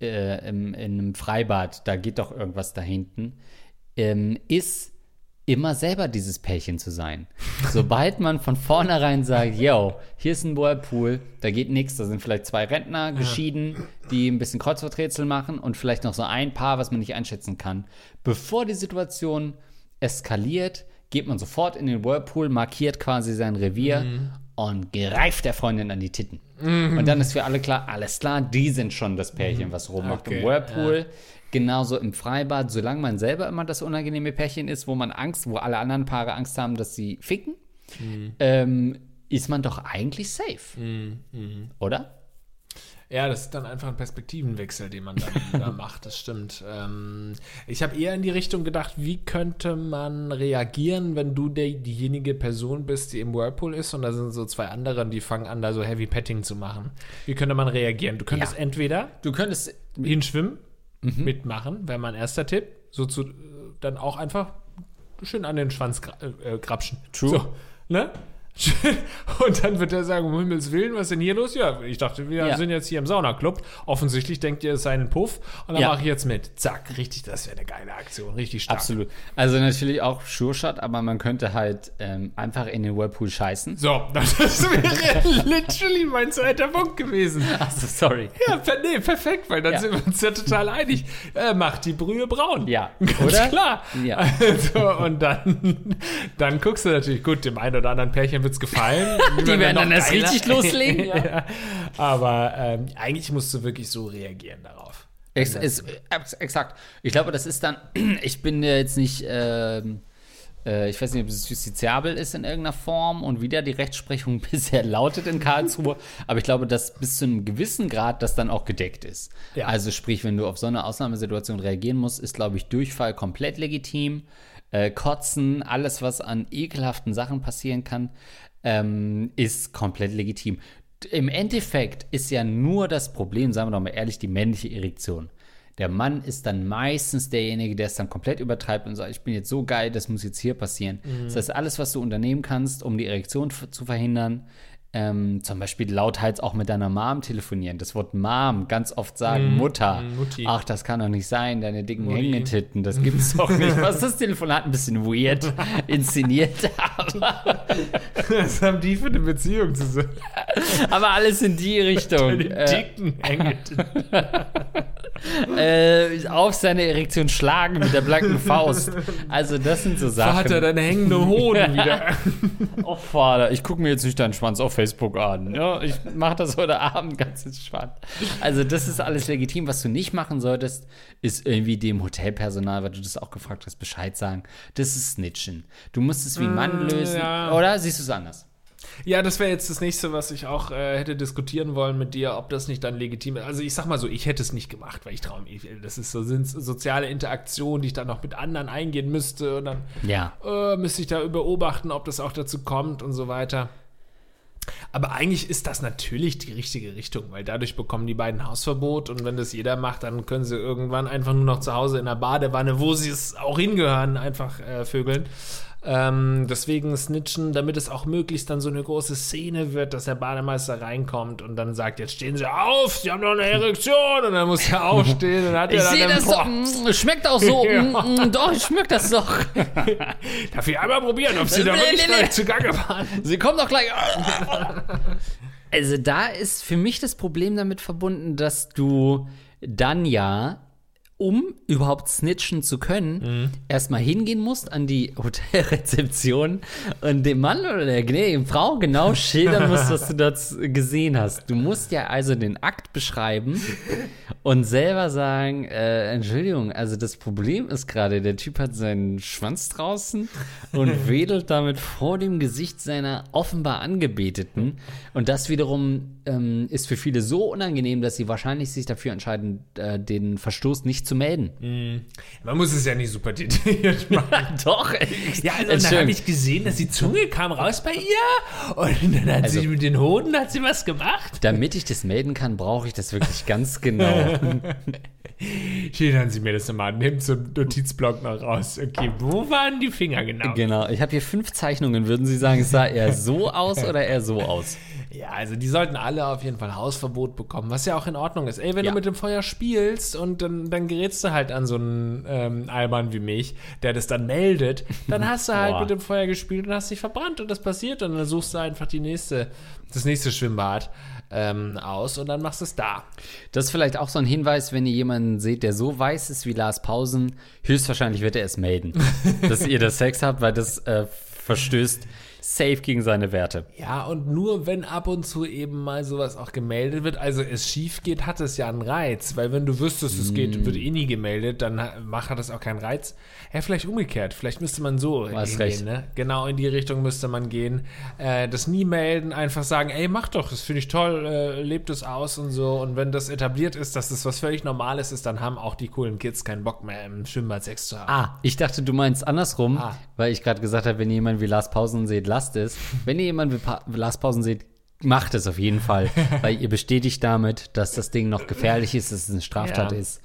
Speaker 2: äh, im, in einem Freibad, da geht doch irgendwas da hinten, ähm, ist immer selber dieses Pärchen zu sein. Sobald man von vornherein sagt, yo, hier ist ein Whirlpool, da geht nichts, da sind vielleicht zwei Rentner geschieden, die ein bisschen Kreuzworträtsel machen und vielleicht noch so ein Paar, was man nicht einschätzen kann. Bevor die Situation eskaliert, geht man sofort in den Whirlpool, markiert quasi sein Revier und greift der Freundin an die Titten. Und dann ist für alle klar, alles klar, die sind schon das Pärchen, was rummacht
Speaker 1: Okay,
Speaker 2: im Whirlpool. Genauso im Freibad, solange man selber immer das unangenehme Pärchen ist, wo man Angst, wo alle anderen Paare Angst haben, dass sie ficken, ähm, ist man doch eigentlich safe. Oder?
Speaker 1: Ja, das ist dann einfach ein Perspektivenwechsel, den man dann da macht, das stimmt. Ähm, ich habe eher in die Richtung gedacht, wie könnte man reagieren, wenn du der, diejenige Person bist, die im Whirlpool ist und da sind so zwei andere, die fangen an, da so Heavy Petting zu machen. Wie könnte man reagieren? Du könntest
Speaker 2: Ja.
Speaker 1: entweder
Speaker 2: Du könntest.
Speaker 1: hinschwimmen, mitmachen, wäre mein erster Tipp. So zu, äh, dann auch einfach schön an den Schwanz gra äh, äh, grapschen.
Speaker 2: True.
Speaker 1: So, ne? Und dann wird er sagen, um Himmels Willen, was ist denn hier los? Ja, ich dachte, wir
Speaker 2: Ja.
Speaker 1: sind jetzt hier im Saunaclub. Offensichtlich denkt ihr, es sei ein Puff. Und dann
Speaker 2: Ja.
Speaker 1: mache ich jetzt mit. Zack, richtig, das wäre eine geile Aktion. Richtig stark.
Speaker 2: Absolut. Also natürlich auch Sure Shot, aber man könnte halt ähm, einfach in den Whirlpool scheißen.
Speaker 1: So, das wäre literally mein zweiter Punkt gewesen.
Speaker 2: Achso, sorry.
Speaker 1: Ja, per nee, perfekt, weil dann
Speaker 2: Ja.
Speaker 1: sind wir uns ja total einig. Äh, macht die Brühe braun.
Speaker 2: Ja,
Speaker 1: Ganz
Speaker 2: oder?
Speaker 1: klar.
Speaker 2: Ja.
Speaker 1: Also, und dann, dann guckst du natürlich, gut, dem einen oder anderen Pärchen wird's gefallen.
Speaker 2: Die
Speaker 1: werden
Speaker 2: werden dann erst richtig loslegen. Ja.
Speaker 1: ja. Aber ähm, eigentlich musst du wirklich so reagieren darauf.
Speaker 2: Ex ex exakt. Ich glaube, das ist dann, ich bin ja jetzt nicht, ähm, äh, ich weiß nicht, ob es justiziabel ist in irgendeiner Form und wie da die Rechtsprechung bisher lautet in Karlsruhe, aber ich glaube, dass bis zu einem gewissen Grad das dann auch gedeckt ist.
Speaker 1: Ja.
Speaker 2: Also sprich, wenn du auf so eine Ausnahmesituation reagieren musst, ist, glaube ich, Durchfall komplett legitim. Äh, Kotzen, alles, was an ekelhaften Sachen passieren kann, ähm, ist komplett legitim. Im Endeffekt ist ja nur das Problem, sagen wir doch mal ehrlich, die männliche Erektion. Der Mann ist dann meistens derjenige, der es dann komplett übertreibt und sagt, ich bin jetzt so geil, das muss jetzt hier passieren. Das heißt, alles, was du unternehmen kannst, um die Erektion zu verhindern, ähm, zum Beispiel lauthals auch mit deiner Mom telefonieren. Das Wort Mom ganz oft sagen, Mutter.
Speaker 1: mm, Mutti.
Speaker 2: Ach, das kann doch nicht sein, deine dicken. Hängetitten, das gibt's doch nicht. Was das Telefonat ein bisschen weird inszeniert, aber,
Speaker 1: Was haben die für eine Beziehung zusammen?
Speaker 2: aber alles in die Richtung.
Speaker 1: Den
Speaker 2: Äh,
Speaker 1: dicken Hängetitten.
Speaker 2: äh, auf seine Erektion schlagen mit der blanken Faust. Also das sind so Sachen.
Speaker 1: Vater, deine hängenden Hoden wieder.
Speaker 2: Oh, Vater, ich gucke mir jetzt nicht deinen Schwanz auf Facebook an. Ja, ich mache das heute Abend ganz entspannt. Also, das ist alles legitim. Was du nicht machen solltest, ist irgendwie dem Hotelpersonal, weil du das auch gefragt hast, Bescheid sagen. Das ist Snitchen. Du musst es wie ein Mann lösen.
Speaker 1: ja.
Speaker 2: Oder siehst du es anders?
Speaker 1: Ja, das wäre jetzt das nächste, was ich auch äh, hätte diskutieren wollen mit dir, ob das nicht dann legitim ist. Also ich sag mal so, ich hätte es nicht gemacht, weil ich traue mir, das ist so sind soziale Interaktion, die ich dann noch mit anderen eingehen müsste und dann
Speaker 2: Ja.
Speaker 1: äh, müsste ich da beobachten, ob das auch dazu kommt und so weiter. Aber eigentlich ist das natürlich die richtige Richtung, weil dadurch bekommen die beiden Hausverbot und wenn das jeder macht, dann können sie irgendwann einfach nur noch zu Hause in der Badewanne, wo sie es auch hingehören, einfach äh, vögeln. Ähm, deswegen snitchen, damit es auch möglichst dann so eine große Szene wird, dass der Bademeister reinkommt und dann sagt, jetzt stehen Sie auf, Sie haben doch eine Erektion und dann muss er aufstehen und hat
Speaker 2: Ich
Speaker 1: er dann
Speaker 2: sehe das mm, Schmeckt auch so.
Speaker 1: Ja.
Speaker 2: Mm, mm, Doch, ich schmeckt das doch.
Speaker 1: Darf ich einmal probieren, ob Sie da wirklich
Speaker 2: nee, nee.
Speaker 1: gleich zugange waren?
Speaker 2: Sie kommen doch gleich. Also da ist für mich das Problem damit verbunden, dass du dann ja, um überhaupt snitchen zu können, erstmal hingehen musst an die Hotelrezeption und dem Mann oder der gnädigen Frau genau schildern musst, was du dort gesehen hast. Du musst ja also den Akt beschreiben und selber sagen, äh, Entschuldigung, also das Problem ist gerade, der Typ hat seinen Schwanz draußen und wedelt damit vor dem Gesicht seiner offenbar Angebeteten. Und das wiederum ähm, ist für viele so unangenehm, dass sie wahrscheinlich sich dafür entscheiden, äh, den Verstoß nicht zu melden.
Speaker 1: Man muss es ja nicht super detailliert machen.
Speaker 2: Doch,
Speaker 1: Ja, also dann habe ich gesehen, dass die Zunge kam raus bei ihr und dann hat
Speaker 2: Also-
Speaker 1: sie mit den Hoden hat sie was gemacht.
Speaker 2: Damit ich das melden kann, brauche ich das wirklich ganz genau.
Speaker 1: Schildern Sie mir das nochmal. Nimmt so einen Notizblock noch raus. Okay, wo waren die Finger genau?
Speaker 2: genau. Ich habe hier fünf Zeichnungen. Würden Sie sagen, es sah eher so aus oder eher so aus?
Speaker 1: Ja, also die sollten alle auf jeden Fall Hausverbot bekommen, was ja auch in Ordnung ist. Ey, wenn
Speaker 2: Ja.
Speaker 1: du mit dem Feuer spielst und dann, dann gerätst du halt an so einen ähm, Alban wie mich, der das dann meldet, dann hast du halt mit dem Feuer gespielt und hast dich verbrannt und das passiert und dann suchst du einfach die nächste, das nächste Schwimmbad ähm, aus und dann machst du es da.
Speaker 2: Das ist vielleicht auch so ein Hinweis, wenn ihr jemanden seht, der so weiß ist wie Lars Pausen, höchstwahrscheinlich wird er es melden, dass ihr das Sex habt, weil das äh, verstößt safe gegen seine Werte.
Speaker 1: Ja, und nur wenn ab und zu eben mal sowas auch gemeldet wird, also es schief geht, hat es ja einen Reiz, weil wenn du wüsstest, es
Speaker 2: Mm.
Speaker 1: geht, wird eh nie gemeldet, dann macht hat das auch keinen Reiz. Ja, vielleicht umgekehrt, vielleicht müsste man so hingehen,
Speaker 2: recht.
Speaker 1: ne? Genau in die Richtung müsste man gehen. Äh, das nie melden, einfach sagen, ey, mach doch, das finde ich toll, äh, lebt es aus und so. Und wenn das etabliert ist, dass das was völlig Normales ist, dann haben auch die coolen Kids keinen Bock mehr im Schwimmbad Sex zu haben.
Speaker 2: Ah, ich dachte, du meinst andersrum,
Speaker 1: Ah.
Speaker 2: weil ich gerade gesagt habe, wenn ihr jemanden wie Lars Pausen seht, lasst es. Wenn ihr jemanden wie, pa wie Lars Pausen seht, macht es auf jeden Fall, weil ihr bestätigt damit, dass das Ding noch gefährlich ist, dass es eine Straftat
Speaker 1: Ja.
Speaker 2: ist.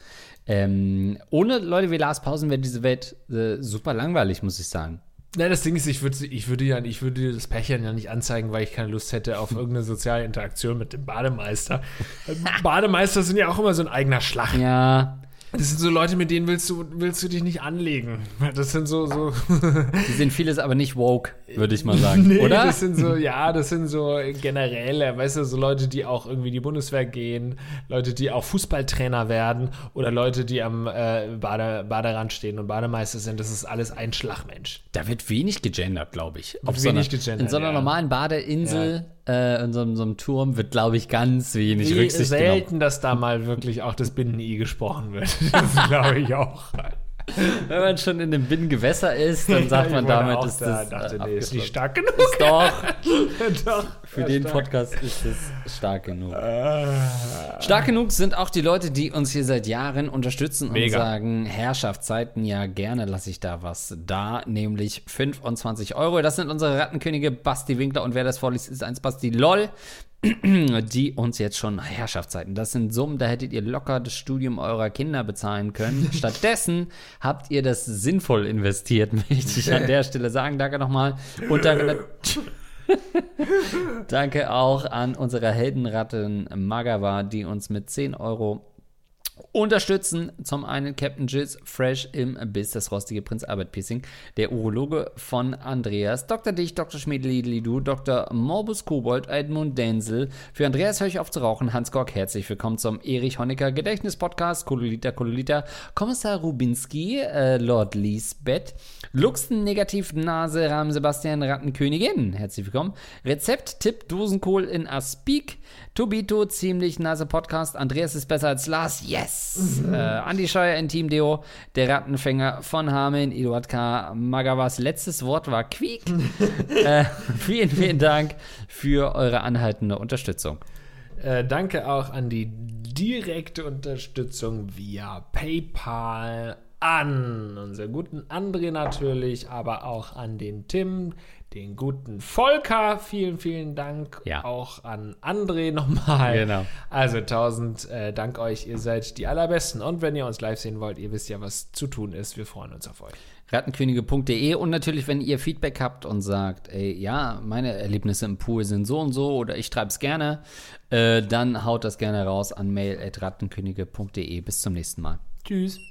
Speaker 2: Ähm, ohne Leute wie Lars Pausen wäre diese Welt äh, super langweilig, muss ich sagen.
Speaker 1: Na, das Ding ist, ich würde ich würde ja, ich würde das Pärchen ja nicht anzeigen, weil ich keine Lust hätte auf irgendeine soziale Interaktion mit dem Bademeister. Bademeister sind ja auch immer so ein eigener Schlag.
Speaker 2: Ja,
Speaker 1: Das sind so Leute, mit denen willst du, willst du dich nicht anlegen. Das sind so, so
Speaker 2: die sind vieles aber nicht woke, würde ich mal sagen, oder?
Speaker 1: Das sind so, ja, das sind so generelle, weißt du, so Leute, die auch irgendwie in die Bundeswehr gehen, Leute, die auch Fußballtrainer werden oder Leute, die am äh, Bade, Baderand stehen und Bademeister sind. Das ist alles ein Schlagmensch.
Speaker 2: Da wird wenig gegendert, glaube ich. Auf
Speaker 1: wenig
Speaker 2: so einer,
Speaker 1: gegendert,
Speaker 2: In so einer
Speaker 1: ja.
Speaker 2: normalen Badeinsel, äh, in so, einem- so einem Turm, wird, glaube ich, ganz wenig
Speaker 1: Wie
Speaker 2: Rücksicht genommen.
Speaker 1: selten, dass da mal wirklich auch das Binnen-I gesprochen wird. Das glaube ich auch.
Speaker 2: Wenn man schon in dem Binnengewässer ist, dann sagt man damit, ist
Speaker 1: da,
Speaker 2: das
Speaker 1: dachte,
Speaker 2: äh,
Speaker 1: nee, ist nicht stark genug.
Speaker 2: Ist doch,
Speaker 1: Doch.
Speaker 2: für den
Speaker 1: stark.
Speaker 2: Podcast ist es stark genug.
Speaker 1: Ah.
Speaker 2: Stark genug sind auch die Leute, die uns hier seit Jahren unterstützen und
Speaker 1: Mega.
Speaker 2: sagen, Herrschaftszeiten, ja gerne lasse ich da was da, nämlich 25 Euro. Das sind unsere Rattenkönige Basti Winkler und wer das vorliest, ist eins Basti LOL, die uns jetzt schon Herrschaftszeiten. Das sind Summen, da hättet ihr locker das Studium eurer Kinder bezahlen können. Stattdessen habt ihr das sinnvoll investiert, möchte ich an der Stelle sagen. Danke nochmal. Und danke, Danke auch an unsere Heldenratten Magawa, die uns mit 10 Euro unterstützen. Zum einen Captain Jizz, Fresh im Biss, das rostige Prinz Albert Piercing, der Urologe von Andreas, Dr. Dich, Dr. Schmiedelidu, Dr. Morbus Kobold, Edmund Denzel. Für Andreas höre ich auf zu rauchen, Hans Gork, herzlich willkommen zum Erich Honecker Gedächtnis-Podcast, Kololita, Kololita, Kommissar Rubinski, äh, Lord Lisbeth, Luxen, Negativnase, Rahmen Sebastian, Rattenkönigin, herzlich willkommen, Rezept, Tipp, Dosenkohl in Aspik, Tobito, ziemlich nase Podcast, Andreas ist besser als Lars, yes! Mhm. Äh, Andi Scheuer in Team Deo, der Rattenfänger von Hameln, Eduard K. Magawas letztes Wort war Quiek. äh, vielen, vielen Dank für eure anhaltende Unterstützung.
Speaker 1: Äh, danke auch an die direkte Unterstützung via PayPal an unseren guten André natürlich, aber auch an den Tim, den guten Volker. Vielen, vielen Dank
Speaker 2: ja.
Speaker 1: auch an André nochmal.
Speaker 2: Genau.
Speaker 1: Also tausend äh, Dank euch, ihr seid die allerbesten. Und wenn ihr uns live sehen wollt, ihr wisst ja, was zu tun ist. Wir freuen uns auf euch.
Speaker 2: Rattenkönige.de und natürlich, wenn ihr Feedback habt und sagt, ey, ja, meine Erlebnisse im Pool sind so und so oder ich treibe es gerne, äh, dann haut das gerne raus an mail.rattenkönige.de. Bis zum nächsten Mal.
Speaker 1: Tschüss.